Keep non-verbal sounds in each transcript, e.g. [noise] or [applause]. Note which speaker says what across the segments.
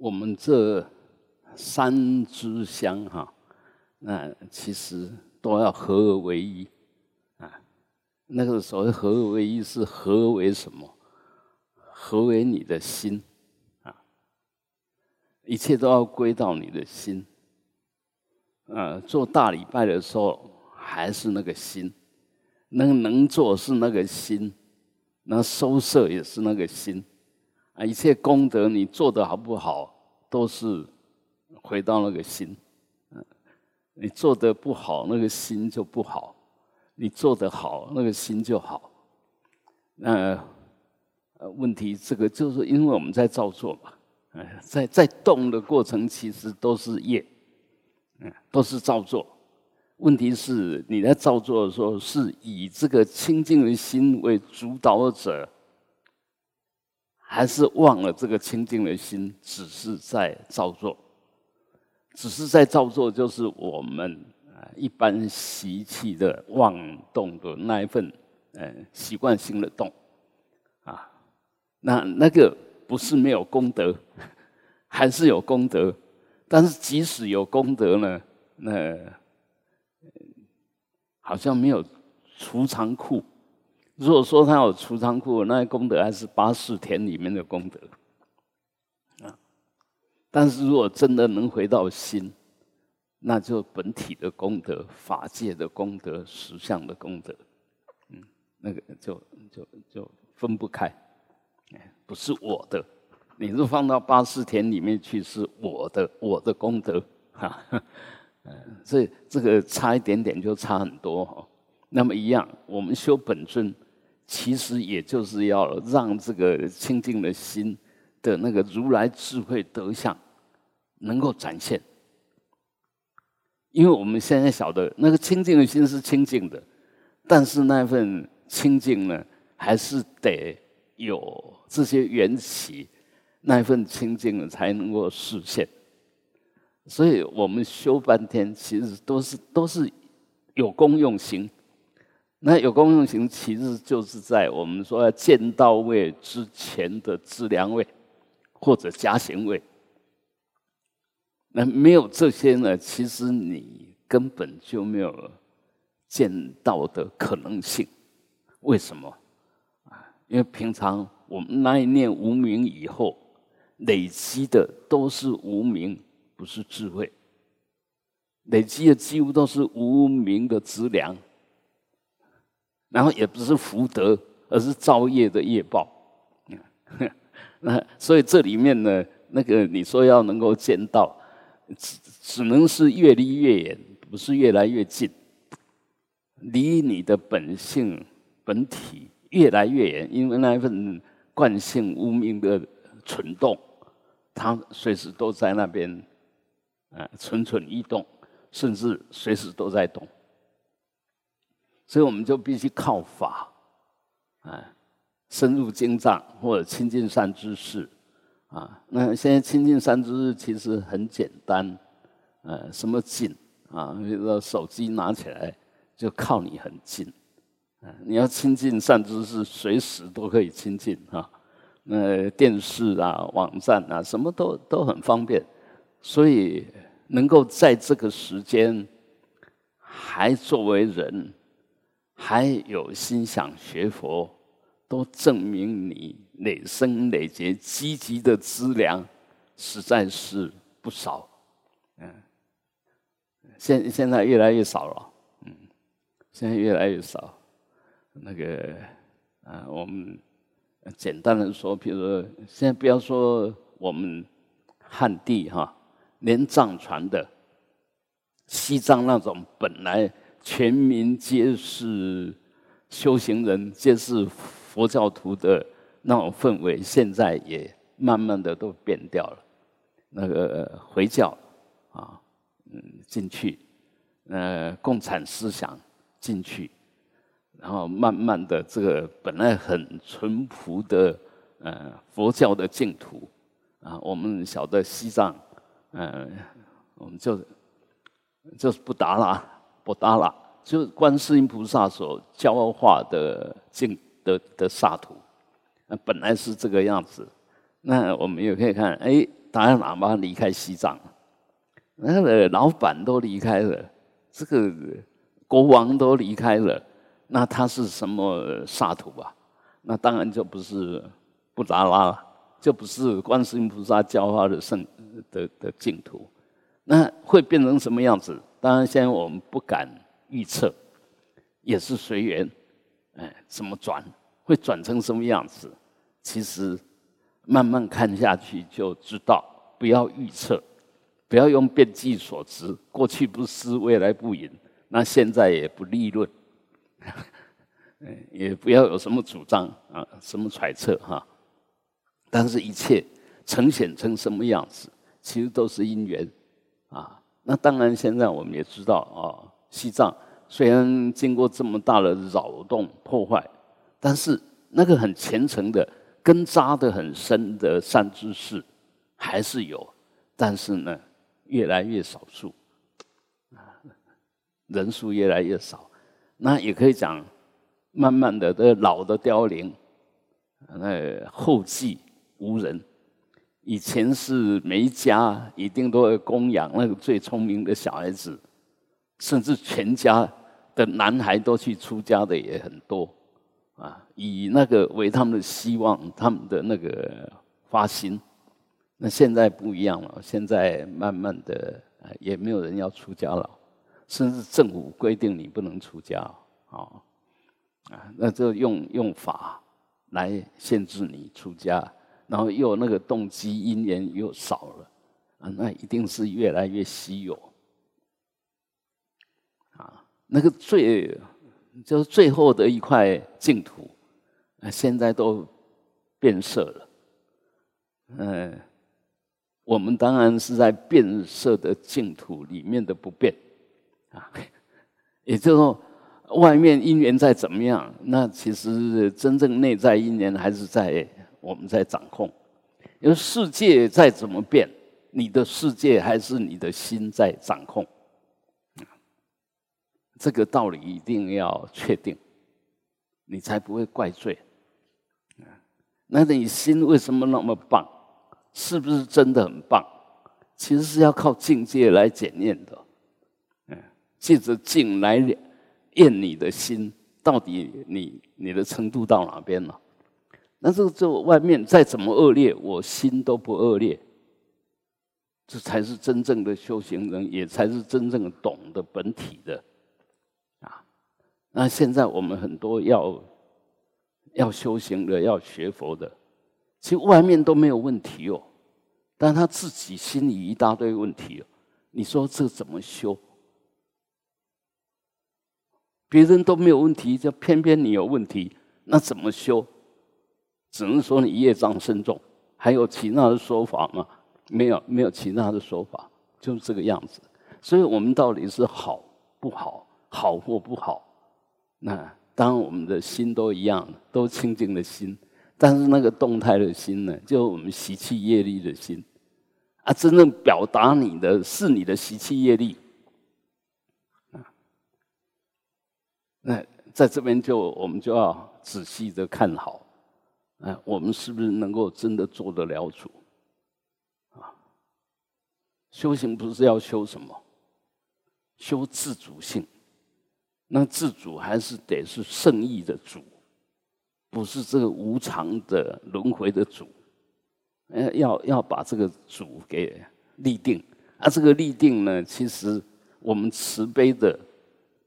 Speaker 1: 我们这三支香哈，那其实都要合而为一啊。那个所谓合而为一，是合为什么？合为你的心啊，一切都要归到你的心。呃，做大礼拜的时候还是那个心，那个能做是那个心，那收摄也是那个心。啊，一切功德你做的好不好，都是回到那个心。你做的不好，那个心就不好；你做的好，那个心就好。那呃，问题这个就是因为我们在造作嘛，哎，在在动的过程，其实都是业，嗯，都是造作。问题是你在造作的时候，是以这个清净的心为主导者。还是忘了这个清净的心，只是在造作，只是在造作，就是我们啊一般习气的妄动的那一份，嗯，习惯性的动，啊，那那个不是没有功德，[laughs] 还是有功德，但是即使有功德呢，那好像没有储藏库。如果说他有出仓库，那功德还是八四田里面的功德啊。但是如果真的能回到心，那就本体的功德、法界的功德、实相的功德，嗯，那个就就就分不开，不是我的。你若放到八四田里面去，是我的，我的功德，哈，[laughs] 嗯，这这个差一点点就差很多哈。那么一样，我们修本尊。其实也就是要让这个清净的心的那个如来智慧德相能够展现，因为我们现在晓得那个清净的心是清净的，但是那份清净呢，还是得有这些缘起，那份清净才能够实现。所以我们修半天，其实都是都是有功用心。那有功用行，其实就是在我们说要见到位之前的资粮位，或者加行位。那没有这些呢，其实你根本就没有见到的可能性。为什么？啊，因为平常我们那一念无名以后累积的都是无名，不是智慧。累积的几乎都是无名的资粮。然后也不是福德，而是造业的业报。[laughs] 那所以这里面呢，那个你说要能够见到，只只能是越离越远，不是越来越近，离你的本性本体越来越远，因为那一份惯性无名的蠢动，它随时都在那边，啊，蠢蠢欲动，甚至随时都在动。所以我们就必须靠法，啊，深入经藏或者亲近善知识，啊，那现在亲近善知识其实很简单，呃，什么近啊？比如说手机拿起来就靠你很近，啊，你要亲近善知识，随时都可以亲近哈。那电视啊、网站啊，什么都都很方便，所以能够在这个时间还作为人。还有心想学佛，都证明你累生累劫积极的资粮实在是不少。嗯，现现在越来越少了。嗯，现在越来越少。那个啊，我们简单的说，比如说，现在不要说我们汉地哈，连藏传的西藏那种本来。全民皆是修行人，皆是佛教徒的那种氛围，现在也慢慢的都变掉了。那个回教啊，嗯，进去，呃，共产思想进去，然后慢慢的，这个本来很淳朴的呃佛教的净土啊，我们晓得西藏，嗯，我们就就是不达拉。不达拉，就是观世音菩萨所教化的净的的萨土，那本来是这个样子，那我们也可以看，哎，达赖喇嘛离开西藏，那个老板都离开了，这个国王都离开了，那他是什么萨土啊？那当然就不是布达拉了，就不是观世音菩萨教化的圣的的净土。那会变成什么样子？当然，现在我们不敢预测，也是随缘。哎，怎么转？会转成什么样子？其实慢慢看下去就知道。不要预测，不要用变计所知。过去不思，未来不迎，那现在也不立论。[laughs] 也不要有什么主张啊，什么揣测哈。但是，一切呈现成什么样子，其实都是因缘啊。那当然，现在我们也知道啊，西藏虽然经过这么大的扰动破坏，但是那个很虔诚的、根扎的很深的善知识还是有，但是呢，越来越少数啊，人数越来越少。那也可以讲。慢慢的，这老的凋零，那后继无人。以前是每一家一定都会供养那个最聪明的小孩子，甚至全家的男孩都去出家的也很多啊，以那个为他们的希望，他们的那个发心。那现在不一样了，现在慢慢的也没有人要出家了，甚至政府规定你不能出家啊。啊，那就用用法来限制你出家，然后又那个动机因缘又少了，啊，那一定是越来越稀有。啊，那个最就是最后的一块净土，啊，现在都变色了。嗯，我们当然是在变色的净土里面的不变，啊，[laughs] 也就是说。外面因缘再怎么样，那其实真正内在因缘还是在我们在掌控。因为世界再怎么变，你的世界还是你的心在掌控。这个道理一定要确定，你才不会怪罪。那你心为什么那么棒？是不是真的很棒？其实是要靠境界来检验的。嗯，借着境来。验你的心到底你你的程度到哪边了？那这个这外面再怎么恶劣，我心都不恶劣，这才是真正的修行人，也才是真正懂得本体的啊。那现在我们很多要要修行的、要学佛的，其实外面都没有问题哦，但他自己心里一大堆问题哦。你说这怎么修？别人都没有问题，就偏偏你有问题，那怎么修？只能说你业障深重。还有其他的说法吗？没有，没有其他的说法，就是这个样子。所以我们到底是好不好？好或不好？那当，我们的心都一样，都清净的心。但是那个动态的心呢，就我们习气业力的心啊，真正表达你的是你的习气业力啊。那在这边就我们就要仔细的看好，哎，我们是不是能够真的做得了主？啊，修行不是要修什么？修自主性。那自主还是得是圣意的主，不是这个无常的轮回的主。呃，要要把这个主给立定。啊，这个立定呢，其实我们慈悲的。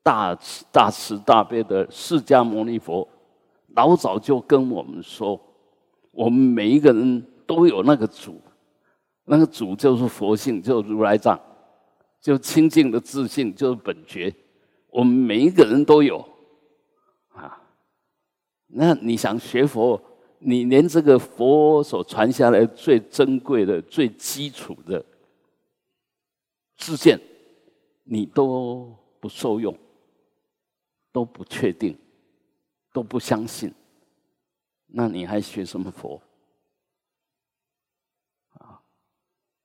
Speaker 1: 大慈大慈大悲的释迦牟尼佛，老早就跟我们说，我们每一个人都有那个主，那个主就是佛性，就是如来藏，就清净的自信，就是本觉，我们每一个人都有，啊，那你想学佛，你连这个佛所传下来最珍贵的、最基础的自见，你都不受用。都不确定，都不相信，那你还学什么佛？啊，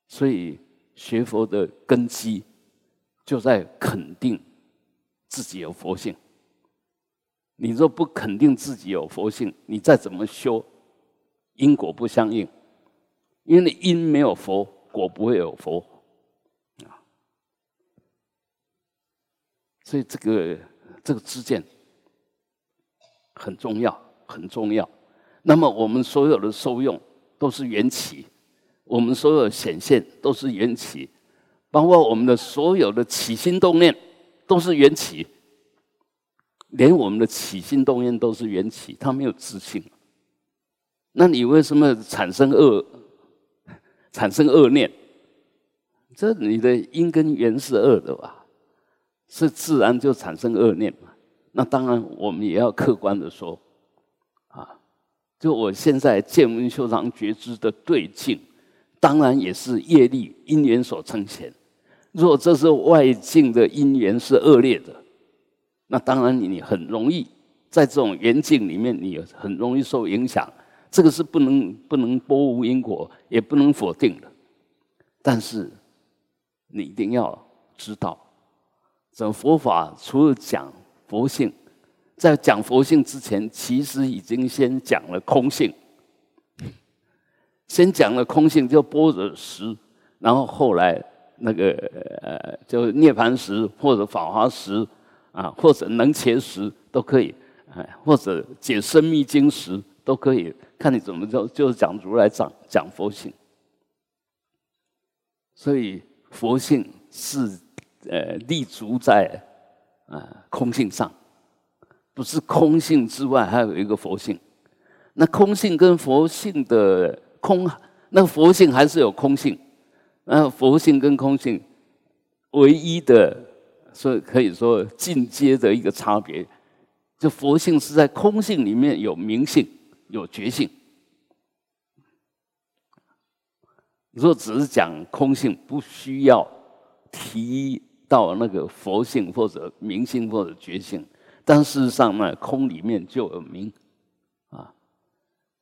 Speaker 1: 所以学佛的根基就在肯定自己有佛性。你若不肯定自己有佛性，你再怎么修，因果不相应，因为因没有佛，果不会有佛啊。所以这个这个知见很重要，很重要。那么我们所有的受用都是缘起，我们所有显现都是缘起，包括我们的所有的起心动念都是缘起，连我们的起心动念都是缘起，它没有自信。那你为什么产生恶、产生恶念？这你的因跟缘是恶的吧？是自然就产生恶念嘛？那当然，我们也要客观的说，啊，就我现在见闻修藏觉知的对境，当然也是业力因缘所呈现。若这是外境的因缘是恶劣的，那当然你很容易在这种缘境里面，你很容易受影响。这个是不能不能拨无因果，也不能否定的。但是你一定要知道，这佛法除了讲佛性，在讲佛性之前，其实已经先讲了空性。先讲了空性，就般若时，然后后来那个呃，就涅盘时或者法华时啊，或者能切时都可以，哎，或者解生密经时都可以。看你怎么就就是讲如来讲讲佛性，所以佛性是呃立足在啊空性上，不是空性之外还有一个佛性。那空性跟佛性的空，那佛性还是有空性。那佛性跟空性唯一的，所以可以说进阶的一个差别，就佛性是在空性里面有明性。有觉性。如果只是讲空性，不需要提到那个佛性或者明性或者觉性，但事实上呢，空里面就有明啊。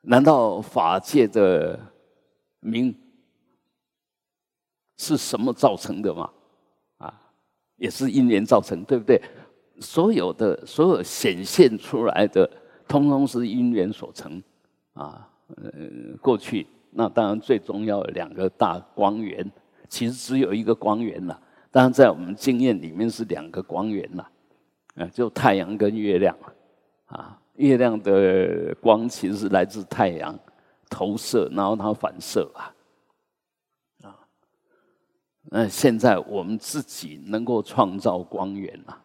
Speaker 1: 难道法界的明是什么造成的吗？啊，也是因缘造成，对不对？所有的所有显现出来的。通通是因缘所成，啊，呃，过去那当然最重要的两个大光源，其实只有一个光源了。当然在我们经验里面是两个光源了，啊，就太阳跟月亮，啊，月亮的光其实是来自太阳投射，然后它反射啊，啊，那现在我们自己能够创造光源了，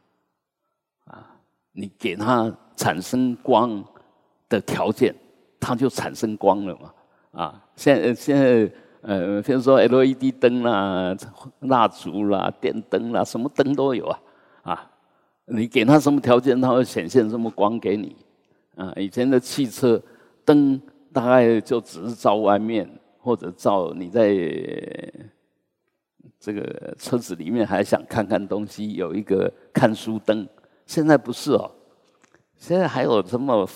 Speaker 1: 啊，你给它。产生光的条件，它就产生光了嘛？啊，现现在呃，比如说 LED 灯啦、蜡烛啦、电灯啦，什么灯都有啊。啊，你给它什么条件，它会显现什么光给你。啊，以前的汽车灯大概就只是照外面，或者照你在这个车子里面还想看看东西，有一个看书灯。现在不是哦。现在还有什么？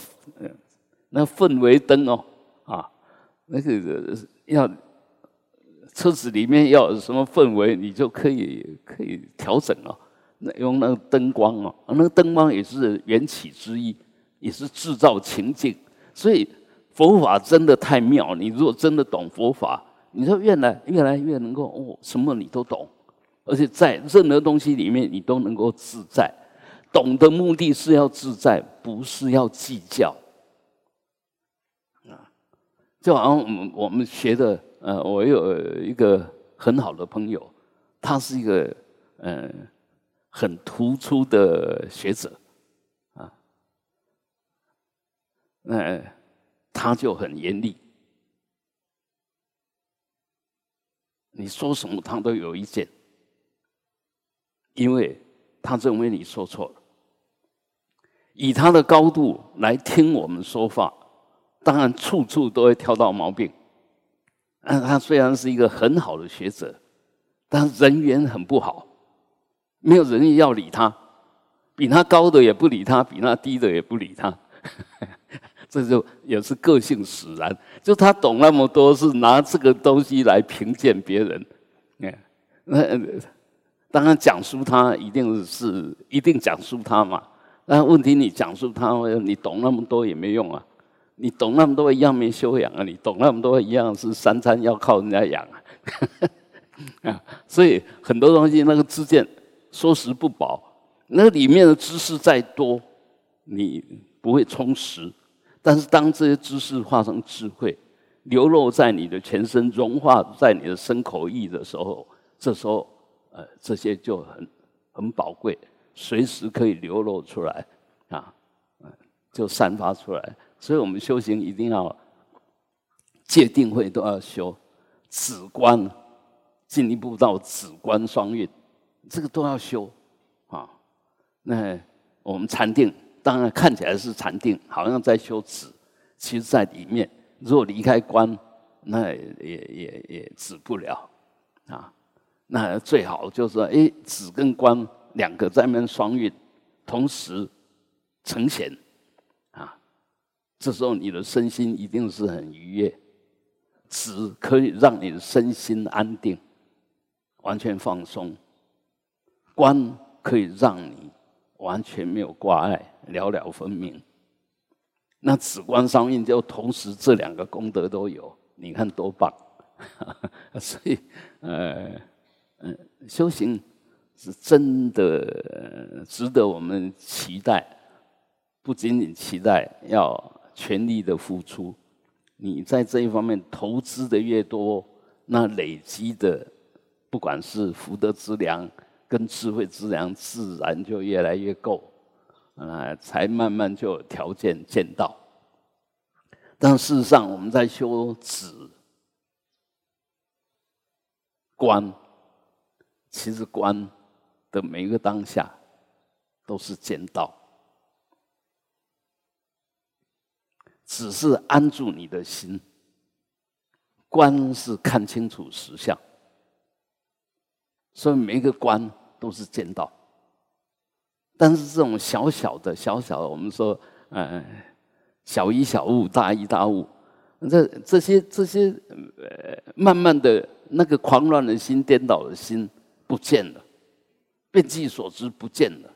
Speaker 1: 那氛围灯哦，啊，那个要车子里面要有什么氛围，你就可以可以调整哦。那用那个灯光哦，那个灯光也是缘起之一，也是制造情境。所以佛法真的太妙。你如果真的懂佛法，你就越来越来越能够哦，什么你都懂，而且在任何东西里面你都能够自在。懂的目的是要自在，不是要计较。啊，就好像我们我们学的，呃，我有一个很好的朋友，他是一个嗯很突出的学者，啊，那他就很严厉，你说什么他都有意见，因为他认为你说错了。以他的高度来听我们说话，当然处处都会挑到毛病。嗯，他虽然是一个很好的学者，但人缘很不好，没有人要理他，比他高的也不理他，比他低的也不理他。[laughs] 这就也是个性使然。就他懂那么多，是拿这个东西来评鉴别人。那当然讲述他一定是一定讲述他嘛。那问题，你讲述他，你懂那么多也没用啊！你懂那么多一样没修养啊！你懂那么多一样是三餐要靠人家养啊！[laughs] 啊，所以很多东西那个知见说实不薄，那里面的知识再多，你不会充实。但是当这些知识化成智慧，流露在你的全身，融化在你的身口意的时候，这时候，呃，这些就很很宝贵，随时可以流露出来，啊，就散发出来。所以我们修行一定要戒定慧都要修，止观，进一步到止观双运，这个都要修，啊，那我们禅定当然看起来是禅定，好像在修止，其实在里面。如果离开观，那也也也止不了啊。那最好就是说，哎，止跟观两个在那双运，同时呈现。这时候你的身心一定是很愉悦，止可以让你的身心安定，完全放松；观可以让你完全没有挂碍，了了分明。那紫光双运就同时这两个功德都有，你看多棒！[laughs] 所以，呃，嗯，修行是真的值得我们期待，不仅仅期待要全力的付出，你在这一方面投资的越多，那累积的不管是福德之粮跟智慧之粮，自然就越来越够。啊，才慢慢就有条件见到。但事实上，我们在修止观，其实观的每一个当下都是见到，只是安住你的心。观是看清楚实相，所以每一个观都是见到。但是这种小小的、小小的，我们说，嗯，小一小物，大一大物，这这些这些，呃，慢慢的那个狂乱的心、颠倒的心不见了，被计所知不见了，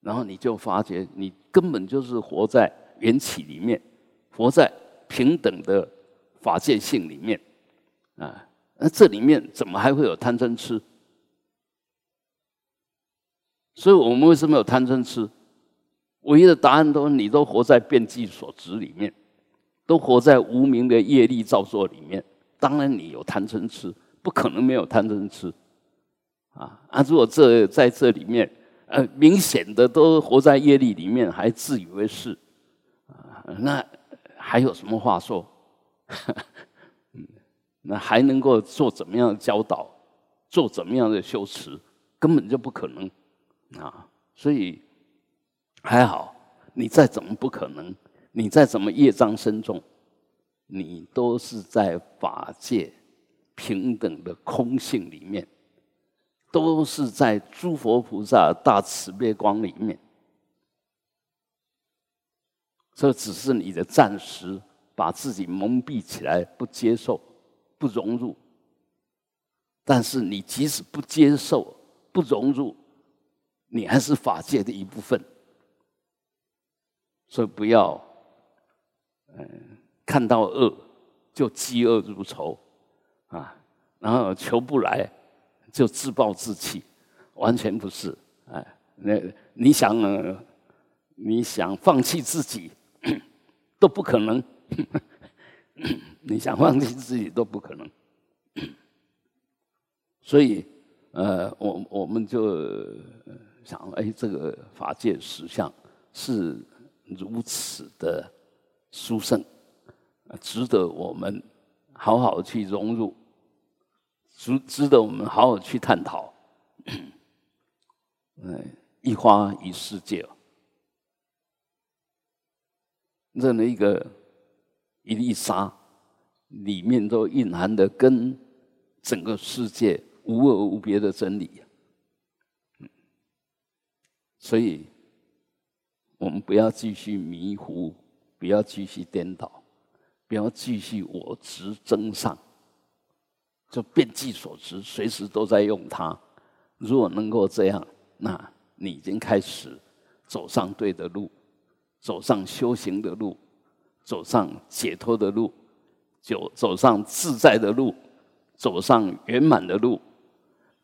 Speaker 1: 然后你就发觉，你根本就是活在缘起里面，活在平等的法界性里面，啊，那这里面怎么还会有贪嗔痴？所以我们为什么有贪嗔痴？唯一的答案都你都活在变计所执里面，都活在无名的业力造作里面。当然你有贪嗔痴，不可能没有贪嗔痴。啊啊！如果这在这里面，呃，明显的都活在业力里面，还自以为是，啊，那还有什么话说？[laughs] 嗯，那还能够做怎么样的教导，做怎么样的修持，根本就不可能。啊，所以还好，你再怎么不可能，你再怎么业障深重，你都是在法界平等的空性里面，都是在诸佛菩萨大慈悲光里面。这只是你的暂时把自己蒙蔽起来，不接受，不融入。但是你即使不接受，不融入。你还是法界的一部分，所以不要，嗯，看到恶就嫉恶如仇啊，然后求不来就自暴自弃，完全不是。哎，那你想，你想放弃自己都不可能，[laughs] 你想放弃自己都不可能。[coughs] 所以，呃，我我们就。想，哎，这个法界实相是如此的殊胜，值得我们好好去融入，值值得我们好好去探讨。嗯，[coughs] 一花一世界，任何一个一粒沙，里面都蕴含的跟整个世界无二无别的真理。所以，我们不要继续迷糊，不要继续颠倒，不要继续我执真上，就变计所执，随时都在用它。如果能够这样，那你已经开始走上对的路，走上修行的路，走上解脱的路，走走上自在的路，走上圆满的路，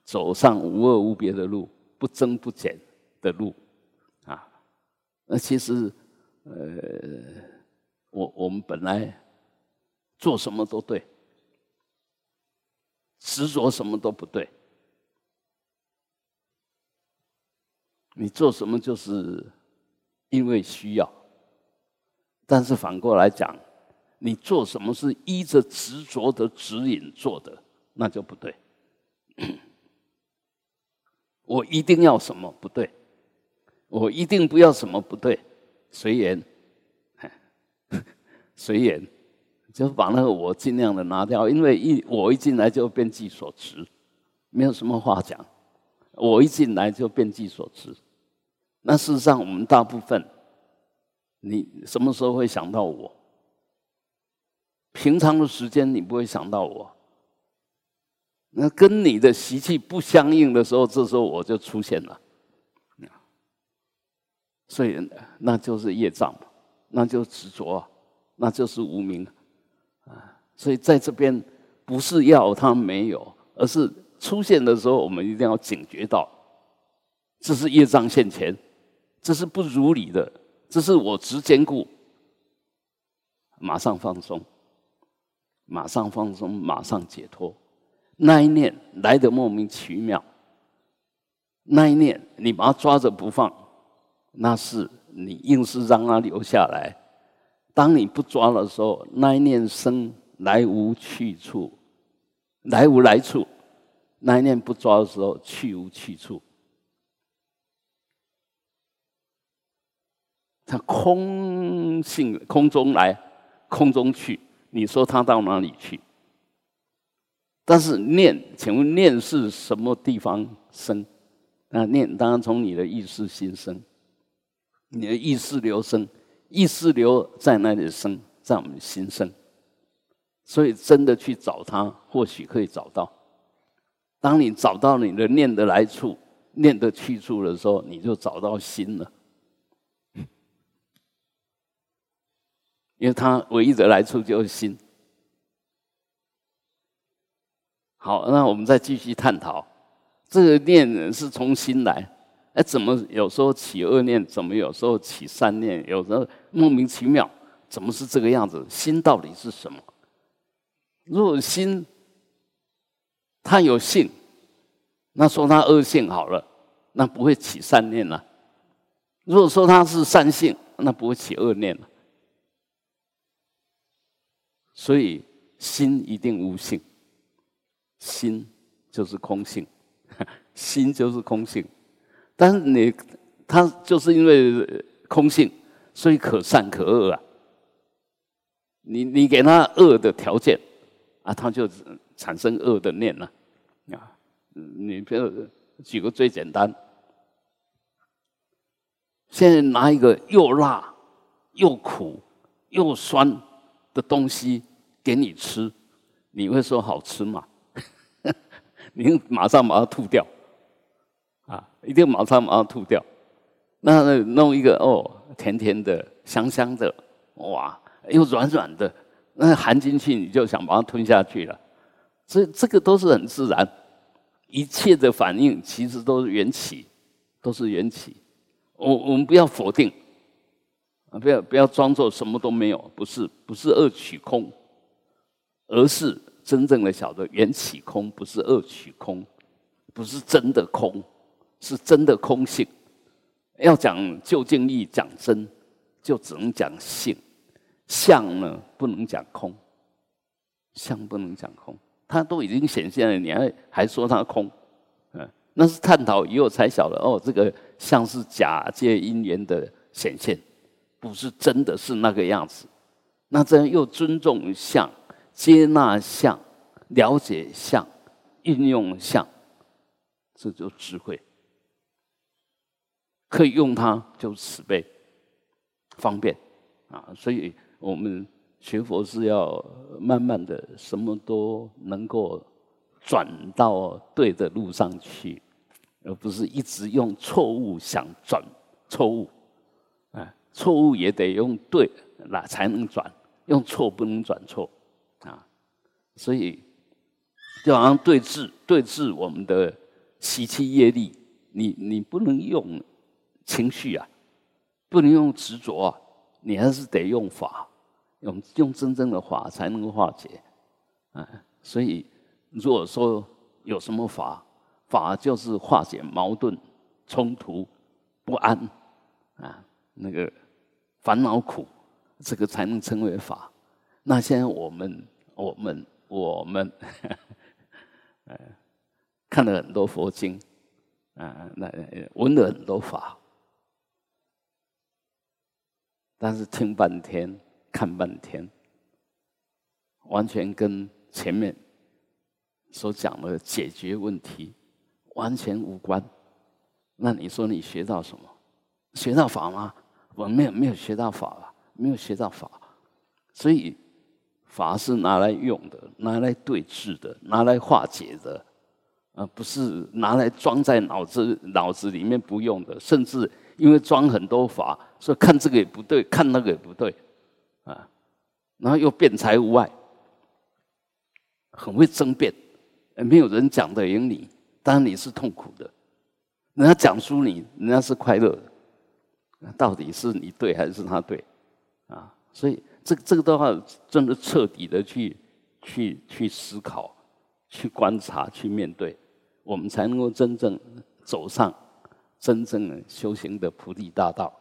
Speaker 1: 走上无二无别的路，不增不减的路，啊，那其实，呃，我我们本来做什么都对，执着什么都不对，你做什么就是因为需要。但是反过来讲，你做什么是依着执着的指引做的，那就不对。[clears throat] 我一定要什么不对，我一定不要什么不对，随缘，[laughs] 随缘，就把那个我尽量的拿掉，因为一我一进来就变计所持，没有什么话讲。我一进来就变计所持，那事实上我们大部分。你什么时候会想到我？平常的时间你不会想到我。那跟你的习气不相应的时候，这时候我就出现了。所以那就是业障，那就执着，那就是无明啊。所以在这边不是要他没有，而是出现的时候，我们一定要警觉到，这是业障现前，这是不如理的。这是我执坚固，马上放松，马上放松，马上解脱。那一念来的莫名其妙，那一念你把它抓着不放，那是你硬是让它留下来。当你不抓的时候，那一念生来无去处，来无来处；那一念不抓的时候，去无去处。它空性，空中来，空中去。你说它到哪里去？但是念，请问念是什么地方生？那念当然从你的意识心生，你的意识流生，意识流在那里生，在我们心生。所以真的去找它，或许可以找到。当你找到你的念的来处、念的去处的时候，你就找到心了。因为它唯一的来处就是心。好，那我们再继续探讨，这个念是从心来，哎，怎么有时候起恶念，怎么有时候起善念，有时候莫名其妙，怎么是这个样子？心到底是什么？如果心它有性，那说它恶性好了，那不会起善念了；如果说它是善性，那不会起恶念了。所以心一定无性，心就是空性，[laughs] 心就是空性。但是你他就是因为空性，所以可善可恶啊。你你给他恶的条件啊，他就产生恶的念了啊。你比如举个最简单，现在拿一个又辣又苦又酸。的东西给你吃，你会说好吃吗？[laughs] 你马上把它吐掉，啊，一定马上把它吐掉。那弄一个哦，甜甜的、香香的，哇，又软软的，那含进去你就想把它吞下去了。所以这个都是很自然，一切的反应其实都是缘起，都是缘起。我我们不要否定。不要不要装作什么都没有，不是不是恶取空，而是真正的晓得缘起空，不是恶取空，不是真的空，是真的空性。要讲究竟义，讲真，就只能讲性，相呢不能讲空，相不能讲空，它都已经显现了，你还还说它空？嗯，那是探讨以后才晓得哦，这个相是假借因缘的显现。不是真的是那个样子，那这样又尊重相、接纳相、了解相、运用相，这就智慧，可以用它就慈悲、方便啊！所以我们学佛是要慢慢的，什么都能够转到对的路上去，而不是一直用错误想转错误。错误也得用对来才能转，用错不能转错啊。所以就好像对治对治我们的习气业力，你你不能用情绪啊，不能用执着啊，你还是得用法，用用真正的法才能够化解啊。所以如果说有什么法，法就是化解矛盾、冲突、不安啊，那个烦恼苦，这个才能称为法。那现在我们、我们、我们，[laughs] 呃，看了很多佛经啊，那闻了很多法，但是听半天、看半天，完全跟前面所讲的解决问题。完全无关，那你说你学到什么？学到法吗？我没有，没有学到法了，没有学到法。所以法是拿来用的，拿来对峙的，拿来化解的，而不是拿来装在脑子脑子里面不用的。甚至因为装很多法，所以看这个也不对，看那个也不对，啊，然后又辩才无碍，很会争辩，没有人讲得赢你。当然你是痛苦的，人家讲输你，人家是快乐的，那到底是你对还是他对？啊，所以这这个的话，真的彻底的去去去思考、去观察、去面对，我们才能够真正走上真正修行的菩提大道。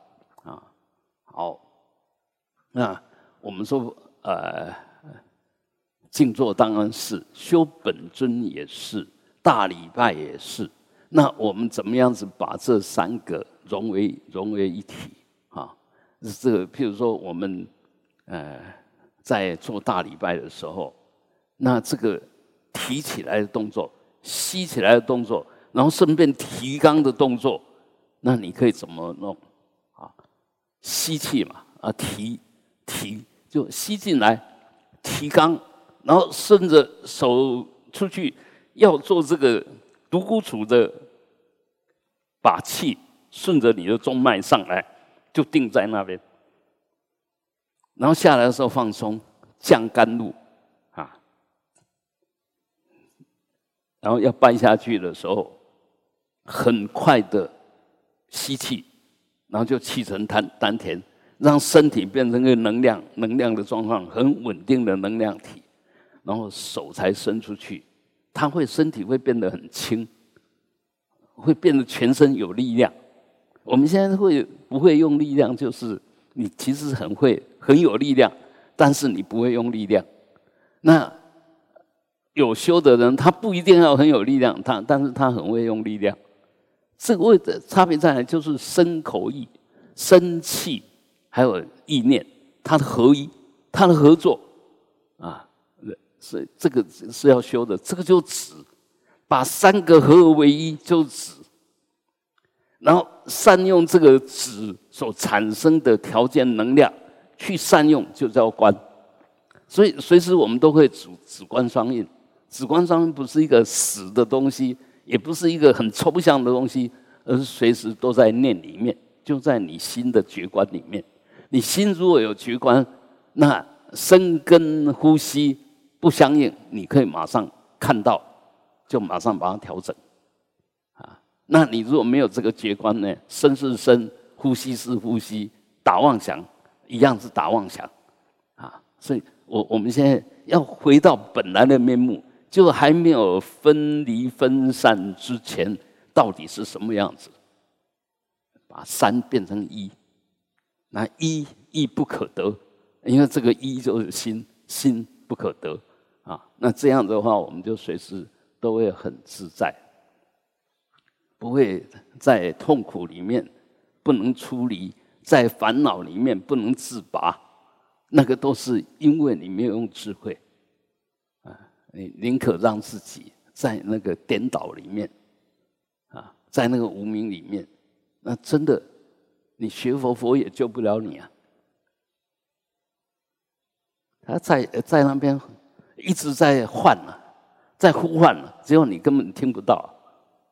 Speaker 1: 啊，好，那我们说，呃，静坐当然是修本尊也是。大礼拜也是，那我们怎么样子把这三个融为融为一体啊？这个譬如说，我们呃在做大礼拜的时候，那这个提起来的动作、吸起来的动作，然后顺便提肛的动作，那你可以怎么弄啊？吸气嘛，啊提提就吸进来，提肛，然后顺着手出去。要做这个独孤楚的，把气顺着你的中脉上来，就定在那边，然后下来的时候放松，降甘露，啊，然后要掰下去的时候，很快的吸气，然后就气成丹丹田，让身体变成一个能量能量的状况，很稳定的能量体，然后手才伸出去。他会身体会变得很轻，会变得全身有力量。我们现在会不会用力量？就是你其实很会很有力量，但是你不会用力量。那有修的人，他不一定要很有力量，他但是他很会用力量。这个位的差别在哪就是身口意、身气还有意念，它的合一，它的合作啊。是这个是要修的，这个就止，把三个合而为一就是止，然后善用这个止所产生的条件能量去善用，就叫观。所以随时我们都会主止观双运，止观双运不是一个死的东西，也不是一个很抽象的东西，而是随时都在念里面，就在你心的觉观里面。你心如果有觉观，那生根呼吸。不相应，你可以马上看到，就马上把它调整，啊，那你如果没有这个觉观呢？生是生，呼吸是呼吸，打妄想一样是打妄想，啊，所以我我们现在要回到本来的面目，就还没有分离分散之前，到底是什么样子？把三变成一，那一一不可得，因为这个一就是心，心不可得。啊，那这样的话，我们就随时都会很自在，不会在痛苦里面不能出离，在烦恼里面不能自拔，那个都是因为你没有用智慧，啊，你宁可让自己在那个颠倒里面，啊，在那个无名里面，那真的，你学佛佛也救不了你啊，他在在那边。一直在唤呢，在呼唤了，只有你根本听不到，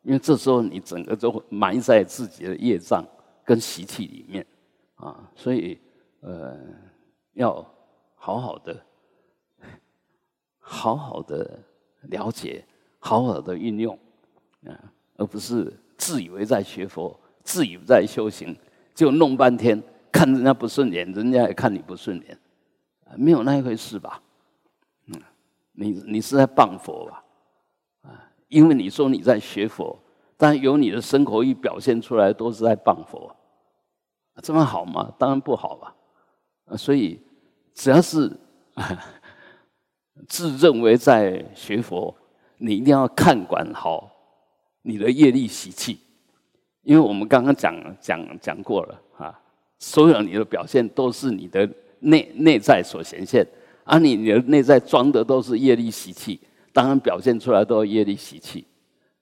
Speaker 1: 因为这时候你整个都埋在自己的业障跟习气里面，啊，所以呃，要好好的、好好的了解，好好的运用啊，而不是自以为在学佛，自以为在修行，就弄半天，看人家不顺眼，人家也看你不顺眼，没有那一回事吧？你你是在谤佛吧？啊，因为你说你在学佛。但由你的生活一表现出来，都是在谤佛，这么好吗？当然不好吧。所以，只要是 [laughs] 自认为在学佛，你一定要看管好你的业力习气，因为我们刚刚讲讲讲过了啊，所有你的表现都是你的内内在所显现，啊你你的内在装的都是业力习气，当然表现出来都是业力习气。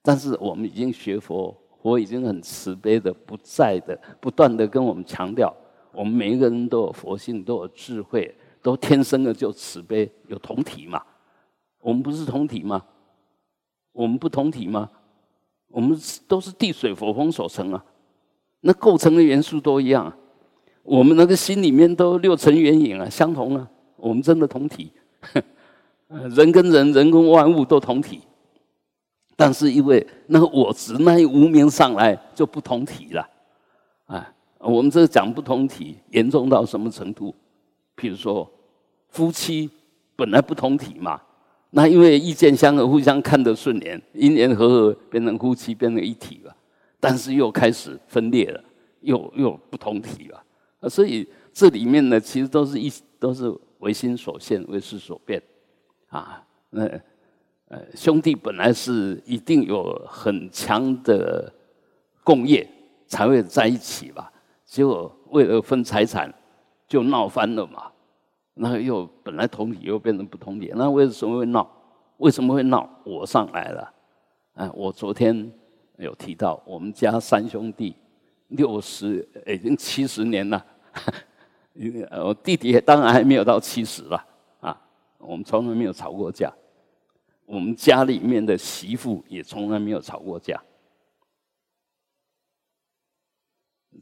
Speaker 1: 但是我们已经学佛，佛已经很慈悲的，不在的，不断的跟我们强调，我们每一个人都有佛性，都有智慧，都天生的就慈悲，有同体嘛？我们不是同体吗？我们不同体吗？我们都是地水火风所成啊，那构成的元素都一样，啊我们那个心里面都六尘元影啊，相同啊，我们真的同体，[laughs] 人跟人，人跟万物都同体。但是因为那个我执那一无名上来就不同体了，啊，我们这讲不同体严重到什么程度？譬如说夫妻本来不同体嘛，那因为意见相合，互相看得顺眼，因缘合合变成夫妻，变成一体了。但是又开始分裂了，又又不同体了。啊，所以这里面呢，其实都是一都是唯心所现，唯识所变，啊，那。呃，兄弟本来是一定有很强的共业才会在一起吧，结果为了分财产就闹翻了嘛。那又本来同体又变成不同体，那为什么会闹？为什么会闹？我上来了。哎，我昨天有提到，我们家三兄弟六十已经七十年了，我弟弟当然还没有到七十了啊。我们从来没有吵过架。我们家里面的媳妇也从来没有吵过架，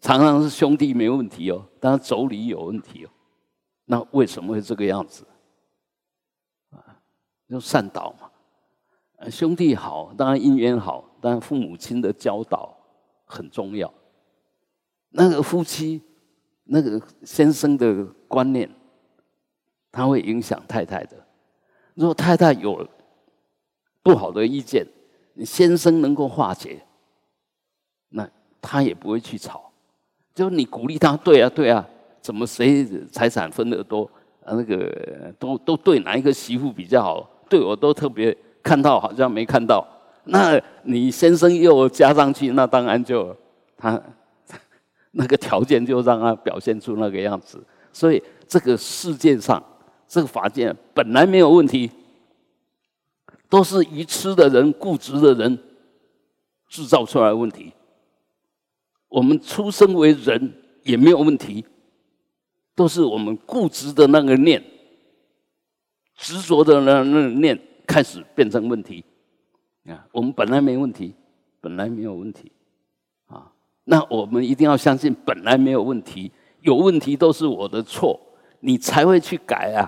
Speaker 1: 常常是兄弟没问题哦，但是妯娌有问题哦。那为什么会这个样子？啊，就善导嘛。兄弟好，当然姻缘好，但父母亲的教导很重要。那个夫妻，那个先生的观念，他会影响太太的。如果太太有。不好的意见，你先生能够化解，那他也不会去吵。就你鼓励他，对啊，对啊，怎么谁财产分得多？啊，那个都都对哪一个媳妇比较好？对我都特别看到，好像没看到。那你先生又加上去，那当然就他那个条件就让他表现出那个样子。所以这个世界上，这个法界本来没有问题。都是愚痴的人、固执的人制造出来问题。我们出生为人也没有问题，都是我们固执的那个念、执着的那那念开始变成问题。啊，我们本来没问题，本来没有问题，那我们一定要相信本来没有问题，有问题都是我的错，你才会去改啊。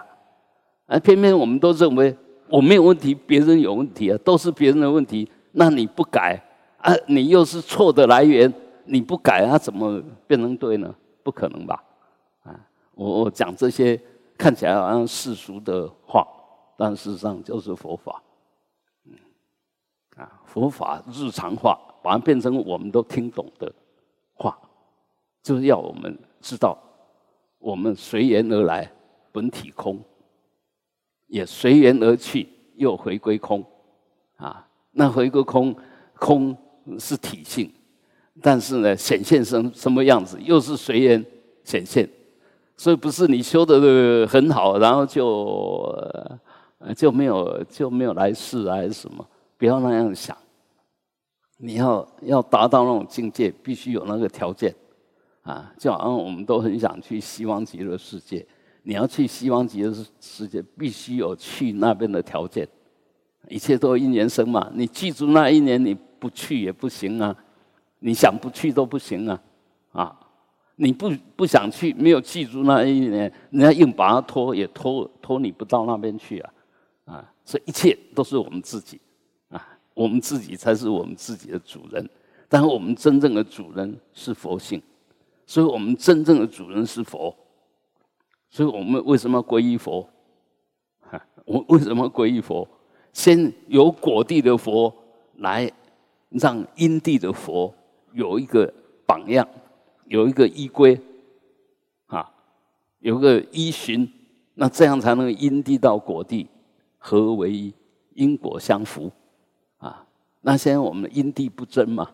Speaker 1: 而偏偏我们都认为。我没有问题，别人有问题啊，都是别人的问题。那你不改啊？你又是错的来源，你不改啊？怎么变成对呢？不可能吧？啊，我我讲这些看起来好像世俗的话，但事实上就是佛法。嗯，啊，佛法日常化，把它变成我们都听懂的话，就是要我们知道，我们随缘而来，本体空。也随缘而去，又回归空，啊，那回归空，空是体性，但是呢，显现成什么样子，又是随缘显现，所以不是你修的很好，然后就就没有就没有来世还是什么，不要那样想，你要要达到那种境界，必须有那个条件，啊，就好像我们都很想去西方极乐世界。你要去西方极乐世界，必须有去那边的条件，一切都因缘生嘛。你记住那一年，你不去也不行啊，你想不去都不行啊，啊！你不不想去，没有记住那一年，人家硬把它拖，也拖拖你不到那边去啊！啊，所以一切都是我们自己，我们自己才是我们自己的主人。但我们真正的主人是佛性，所以我们真正的主人是佛。所以我们为什么要皈依佛？哈，我为什么皈依佛？先由果地的佛来让因地的佛有一个榜样。有一个依归，啊，有个依循，那这样才能因地到果地合为一，因果相符，那现在我们因地不争嘛，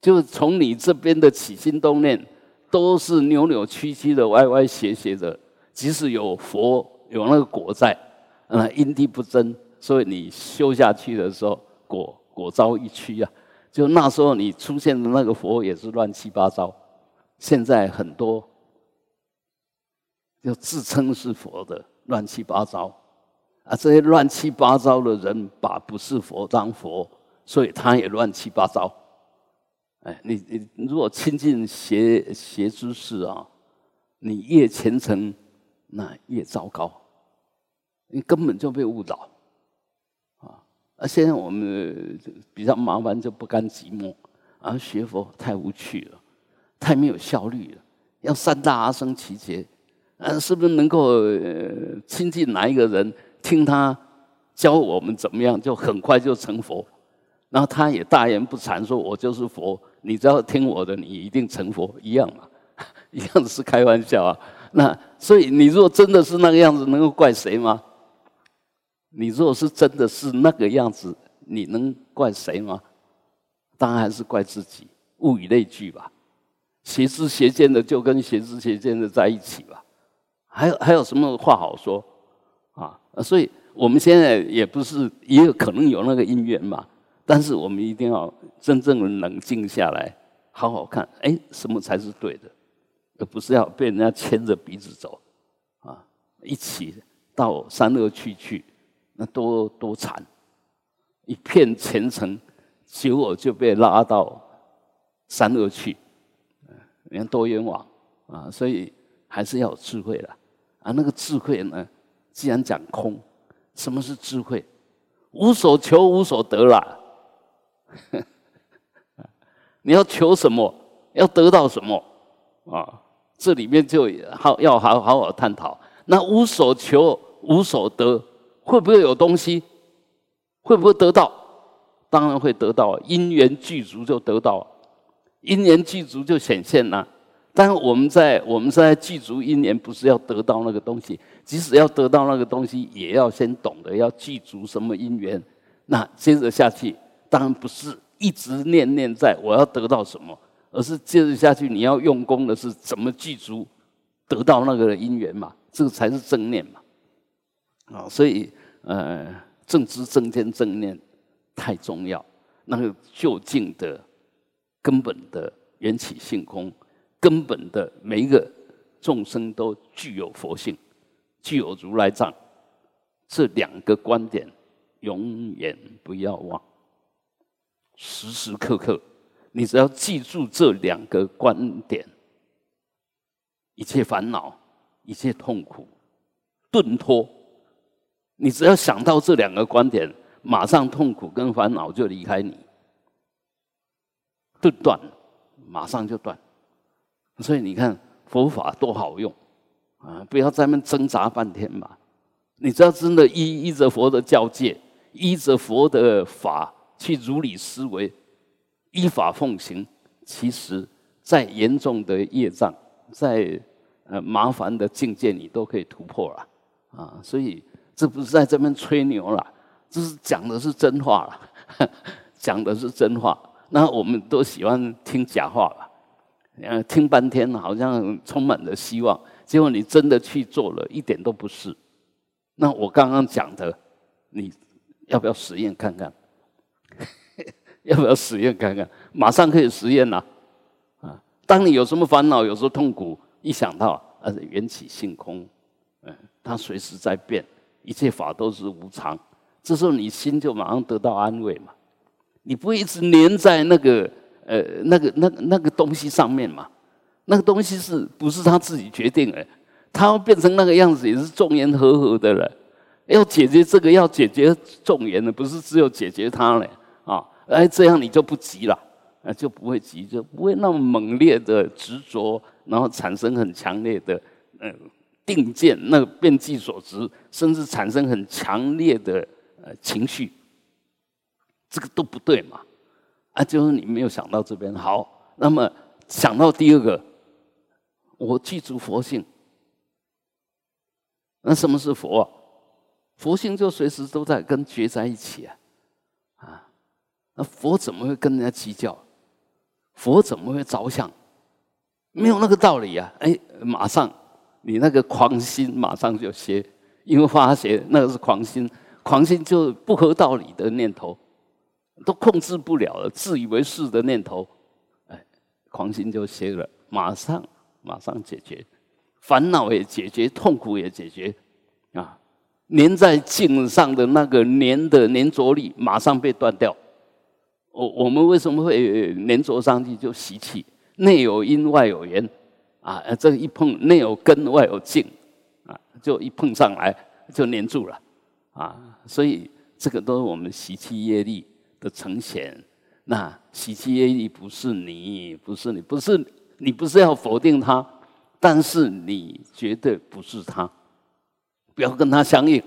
Speaker 1: 就从你这边的起心动念都是扭扭曲曲的、歪歪斜斜的，即使有佛有那个果在，那，因地不争，所以你修下去的时候，果果遭一曲啊，就那时候你出现的那个佛也是乱七八糟。现在很多就自称是佛的乱七八糟。啊，这些乱七八糟的人把不是佛当佛，所以他也乱七八糟。哎，你你如果亲近邪邪知识啊，你越虔诚，那越糟糕，你根本就被误导啊！啊，现在我们比较麻烦，就不甘寂寞，啊，学佛太无趣了。太没有效率了，要三大阿僧祇劫，嗯，是不是能够亲近哪一个人，听他教我们怎么样，就很快就成佛？然后他也大言不惭说：“我就是佛，你只要听我的，你一定成佛。”一样嘛，[laughs] 一样是开玩笑啊。那所以你若真的是那个样子，能够怪谁吗？你若是真的是那个样子，你能怪谁吗？当然还是怪自己，物以类聚吧。邪知邪见的就跟邪知邪见的在一起吧，还有还有什么话好说？所以我们现在也不是也有可能有那个因缘嘛，但是我们一定要真正的冷静下来，好好看，哎，什么才是对的，而不是要被人家牵着鼻子走啊！一起到三恶去去，那多多惨！一片虔诚，结果就被拉到三恶去。你看多冤枉啊！所以还是要有智慧的啊。那个智慧呢，既然讲空，什么是智慧？无所求，无所得啦。[laughs] 你要求什么？要得到什么？啊，这里面就好要好好好探讨。那无所求，无所得，会不会有东西？会不会得到？当然会得到，因缘具足就得到。因缘具足就显现了，但我们在我们在具足因缘，不是要得到那个东西，即使要得到那个东西，也要先懂得要具足什么因缘。那接着下去，当然不是一直念念在我要得到什么，而是接着下去你要用功的是怎么具足得到那个因缘嘛，这个才是正念嘛。啊，所以呃，正知正见正念太重要，那个究竟的。根本的缘起性空，根本的每一个众生都具有佛性，具有如来藏，这两个观点永远不要忘，时时刻刻，你只要记住这两个观点，一切烦恼、一切痛苦顿脱，你只要想到这两个观点，马上痛苦跟烦恼就离开你。顿断，马上就断。所以你看佛法多好用啊！不要在那挣扎半天嘛。你只要真的依依着佛的教戒，依着佛的法去如理思维，依法奉行，其实再严重的业障，在呃麻烦的境界，你都可以突破了啊！所以这不是在这边吹牛了，这是讲的是真话了，[laughs] 讲的是真话。那我们都喜欢听假话吧？呃，听半天好像充满了希望，结果你真的去做了一点都不是。那我刚刚讲的，你要不要实验看看？[laughs] 要不要实验看看？马上可以实验了啊！当你有什么烦恼，有时候痛苦，一想到啊缘起性空，嗯，它随时在变，一切法都是无常，这时候你心就马上得到安慰嘛。你不会一直粘在那个呃那个那那个东西上面嘛？那个东西是不是他自己决定的？他要变成那个样子，也是众言和合的了。要解决这个，要解决众言的，不是只有解决他嘞啊！哎，这样你就不急了，啊，就不会急，就不会那么猛烈的执着，然后产生很强烈的嗯定见，那个变计所执，甚至产生很强烈的呃情绪，这个都不对嘛！啊，就是你没有想到这边好，那么想到第二个，我记住佛性，那什么是佛？佛性就随时都在跟觉在一起啊，啊，那佛怎么会跟人家计较？佛怎么会着想？没有那个道理啊！哎，马上你那个狂心马上就歇，因为发觉那个是狂心，狂心就不合道理的念头，都控制不了了，自以为是的念头，哎，狂心就歇了，马上马上解决，烦恼也解决，痛苦也解决，啊。粘在镜上的那个粘的粘着力马上被断掉。我我们为什么会粘着上去就习气？内有因，外有缘，啊，这一碰内有根，外有茎，啊，就一碰上来就粘住了，啊，所以这个都是我们习气业力的呈现。那习气业力不是你，不是你，不是你，不是要否定他，但是你绝对不是他。不要跟他相应，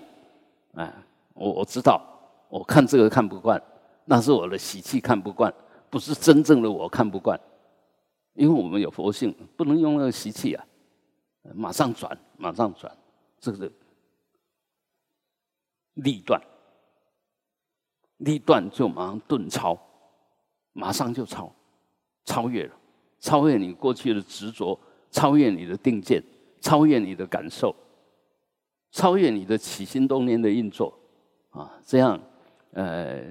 Speaker 1: 哎，我我知道，我看这个看不惯，那是我的习气看不惯，不是真正的我看不惯，因为我们有佛性，不能用那个习气啊，马上转，马上转，这个立断，力断就马上顿超，马上就超，超越了，超越你过去的执着，超越你的定见，超越你的感受。超越你的起心动念的运作，啊，这样，呃，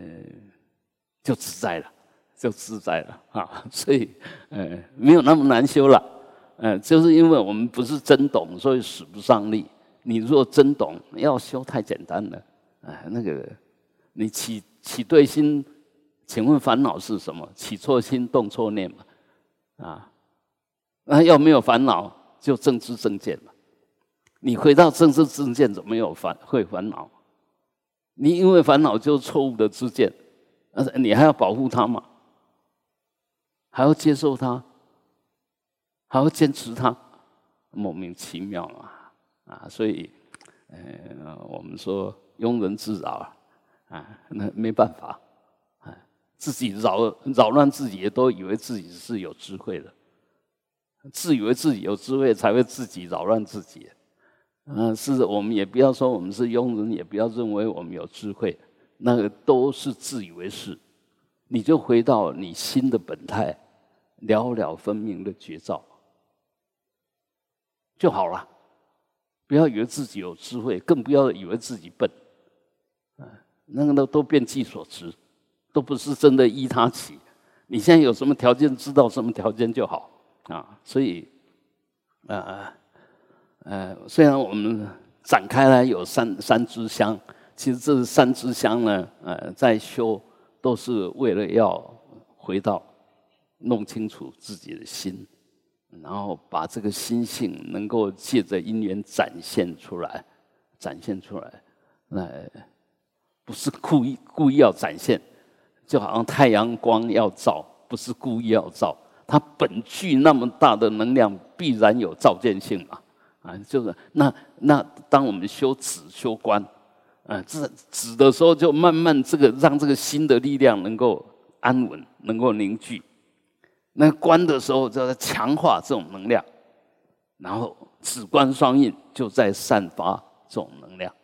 Speaker 1: 就自在了，就自在了啊！所以，呃，没有那么难修了，呃，就是因为我们不是真懂，所以使不上力。你若真懂，要修太简单了，哎，那个，你起起对心，请问烦恼是什么？起错心，动错念嘛，啊，那要没有烦恼，就正知正见嘛。你回到正知正见，怎么有烦会烦恼？你因为烦恼就错误的知见，但是你还要保护他吗？还要接受他？还要坚持他？莫名其妙啊！啊，所以，呃，我们说庸人自扰啊，啊，那没办法，啊，自己扰扰乱自己，都以为自己是有智慧的，自以为自己有智慧，才会自己扰乱自己。嗯，是我们也不要说我们是庸人，也不要认为我们有智慧，那个都是自以为是。你就回到你心的本态，了了分明的绝照就好了。不要以为自己有智慧，更不要以为自己笨。那个都都变计所值，都不是真的依他起。你现在有什么条件，知道什么条件就好啊。所以，啊。呃，虽然我们展开来有三三支香，其实这三支香呢，呃，在修都是为了要回到弄清楚自己的心，然后把这个心性能够借着因缘展现出来，展现出来，来不是故意故意要展现，就好像太阳光要照，不是故意要照，它本具那么大的能量，必然有照见性嘛。啊，就是那那，当我们修止修观，啊，止止的时候，就慢慢这个让这个心的力量能够安稳，能够凝聚；那观的时候，就在强化这种能量，然后止观双印就在散发这种能量，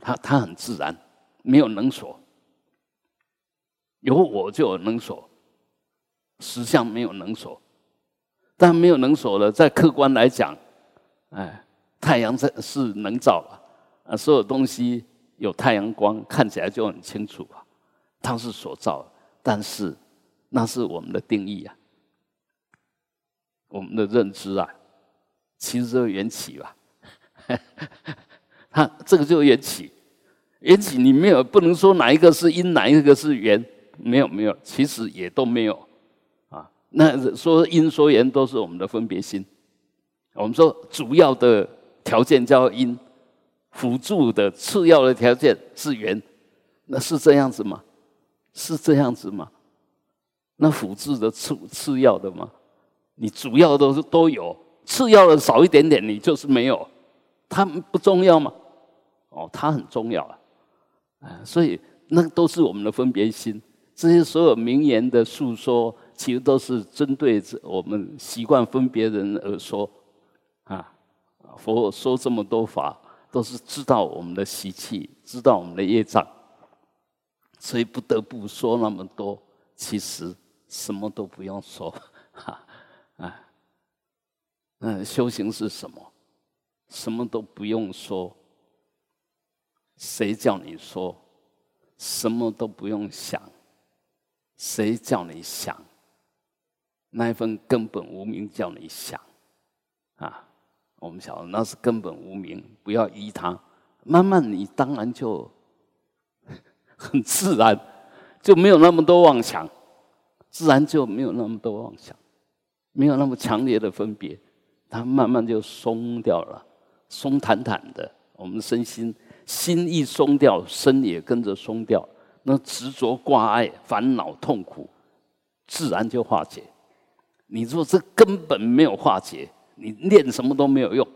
Speaker 1: 它它很自然，没有能所，有我就有能所，实相没有能所。但没有能所的，在客观来讲，哎，太阳在是能照啊，啊，所有东西有太阳光，看起来就很清楚啊，它是所照，但是那是我们的定义啊，我们的认知啊，其实是缘起吧，它这个就缘起，缘起你没有不能说哪一个是因，哪一个是缘，没有没有，其实也都没有。啊那说因说缘都是我们的分别心。我们说主要的条件叫因，辅助的次要的条件是缘，那是这样子吗？是这样子吗？那辅助的次次要的吗？你主要都是都有，次要的少一点点，你就是没有。它不重要吗？哦，它很重要啊！所以那都是我们的分别心。这些所有名言的诉说，其实都是针对我们习惯分别人而说。啊，佛说这么多法，都是知道我们的习气，知道我们的业障，所以不得不说那么多。其实什么都不用说，哈啊，嗯，修行是什么？什么都不用说，谁叫你说？什么都不用想，谁叫你想？那一份根本无名叫你想，啊。我们晓得那是根本无名，不要依他。慢慢你当然就很自然，就没有那么多妄想，自然就没有那么多妄想，没有那么强烈的分别，它慢慢就松掉了，松坦坦的。我们身心心一松掉，身也跟着松掉，那执着挂碍、烦恼痛苦，自然就化解。你说这根本没有化解。你练什么都没有用，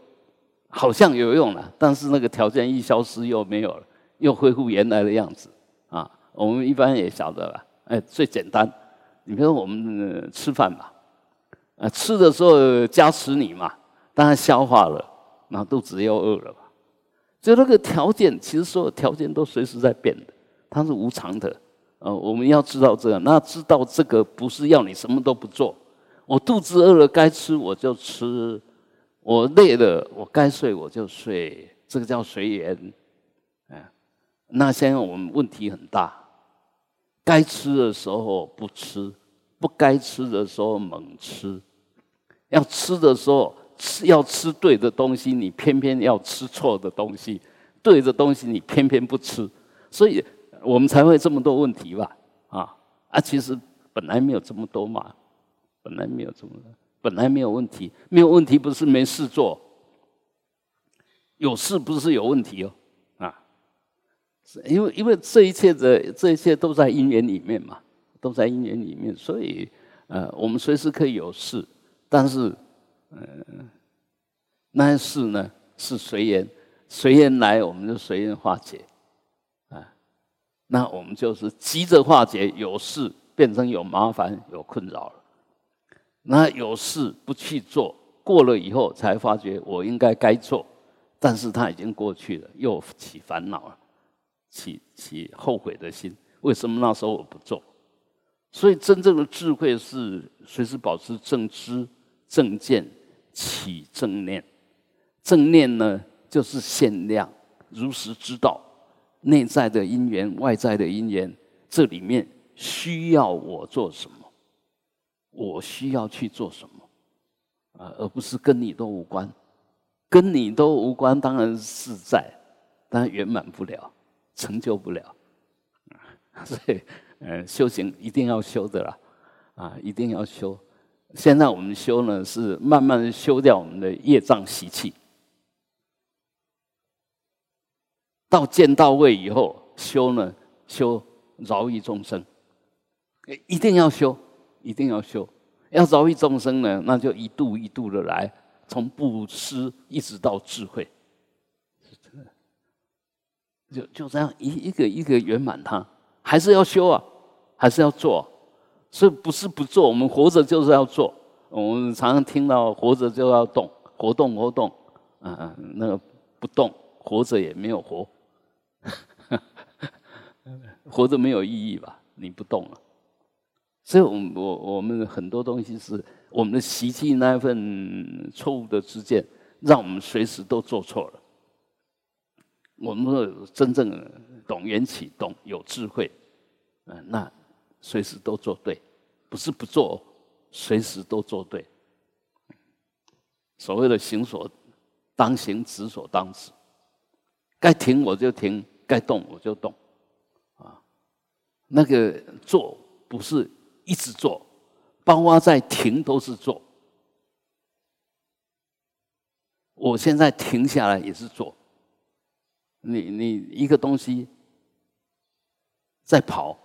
Speaker 1: 好像有用了，但是那个条件一消失又没有了，又恢复原来的样子啊！我们一般也晓得了，哎，最简单，你比如说我们吃饭吧，啊，吃的时候加持你嘛，当然消化了，那肚子又饿了就那个条件，其实所有条件都随时在变的，它是无常的，呃，我们要知道这个，那知道这个不是要你什么都不做。我肚子饿了，该吃我就吃；我累了，我该睡我就睡。这个叫随缘。哎，那现在我们问题很大，该吃的时候不吃，不该吃的时候猛吃。要吃的时候吃，要吃对的东西，你偏偏要吃错的东西；对的东西你偏偏不吃，所以我们才会这么多问题吧？啊啊，其实本来没有这么多嘛。本来没有这么，本来没有问题，没有问题不是没事做，有事不是有问题哦，啊，因为因为这一切的这一切都在因缘里面嘛，都在因缘里面，所以呃，我们随时可以有事，但是嗯，那些事呢是随缘，随缘来我们就随缘化解，啊，那我们就是急着化解，有事变成有麻烦有困扰了。那有事不去做，过了以后才发觉我应该该做，但是他已经过去了，又起烦恼了，起起后悔的心。为什么那时候我不做？所以真正的智慧是随时保持正知、正见、起正念。正念呢，就是限量，如实知道内在的因缘、外在的因缘，这里面需要我做什么。我需要去做什么啊？而不是跟你都无关，跟你都无关，当然是在，但圆满不了，成就不了。所以，呃，修行一定要修的啦，啊，一定要修。现在我们修呢，是慢慢修掉我们的业障习气，到见到位以后，修呢，修饶益众生，一定要修。一定要修，要饶益众生呢，那就一度一度的来，从布施一直到智慧，就就这样一一个一个圆满它，还是要修啊，还是要做，所以不是不做，我们活着就是要做。我们常常听到活着就要动，活动活动，嗯，那个不动，活着也没有活，[laughs] 活着没有意义吧？你不动了。所以，我我我们很多东西是我们的习气那一份错误的知见，让我们随时都做错了。我们说真正懂缘起，懂有智慧，嗯，那随时都做对，不是不做，随时都做对。所谓的行所当行，止所当止，该停我就停，该动我就动，啊，那个做不是。一直做，包括在停都是做。我现在停下来也是做。你你一个东西在跑，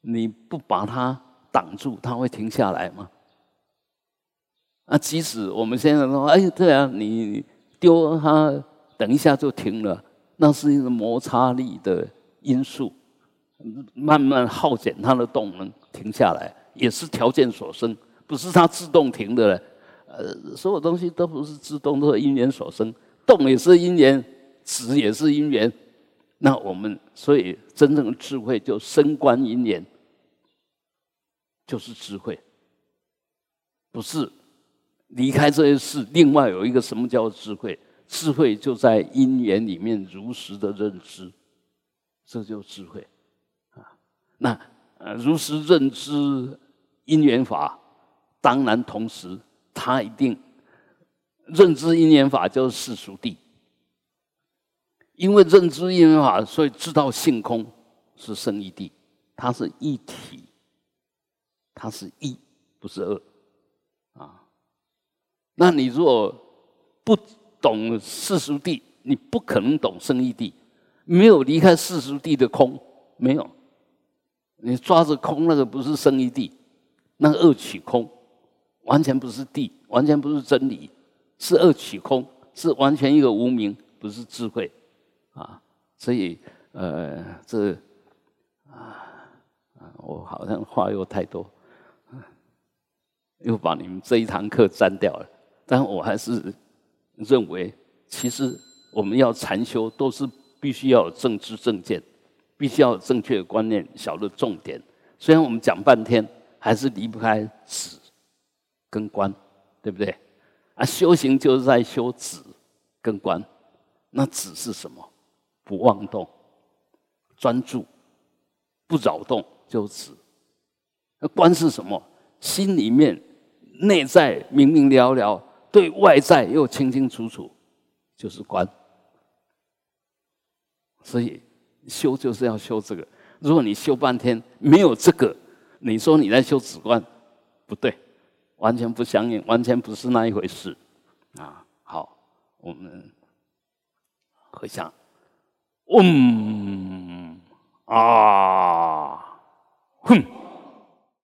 Speaker 1: 你不把它挡住，它会停下来吗？啊，即使我们现在说，哎，对啊，你丢它，等一下就停了，那是一个摩擦力的因素，慢慢耗减它的动能，停下来也是条件所生，不是它自动停的了。呃，所有东西都不是自动，都是因缘所生，动也是因缘，止也是因缘。那我们所以真正的智慧就升观因缘，就是智慧，不是。离开这些事，另外有一个什么叫智慧？智慧就在因缘里面如实的认知，这就智慧啊。那呃，如实认知因缘法，当然同时他一定认知因缘法就是世俗谛，因为认知因缘法，所以知道性空是生一地，它是一体，它是一，不是二。啊那你如果不懂世俗地，你不可能懂生一地。没有离开世俗地的空，没有。你抓着空那个不是生一地，那个二取空，完全不是地，完全不是真理，是二取空，是完全一个无名，不是智慧啊。所以呃，这啊啊，我好像话又太多，又把你们这一堂课占掉了。但我还是认为，其实我们要禅修，都是必须要有正知正见，必须要有正确的观念，晓得重点。虽然我们讲半天，还是离不开止跟观，对不对？啊，修行就是在修止跟观。那止是什么？不妄动，专注，不扰动，就止。那观是什么？心里面内在明明了了。对外在又清清楚楚，就是观。所以修就是要修这个。如果你修半天没有这个，你说你在修止观，不对，完全不相应，完全不是那一回事。啊，好，我们回想， 음, 아, 흠.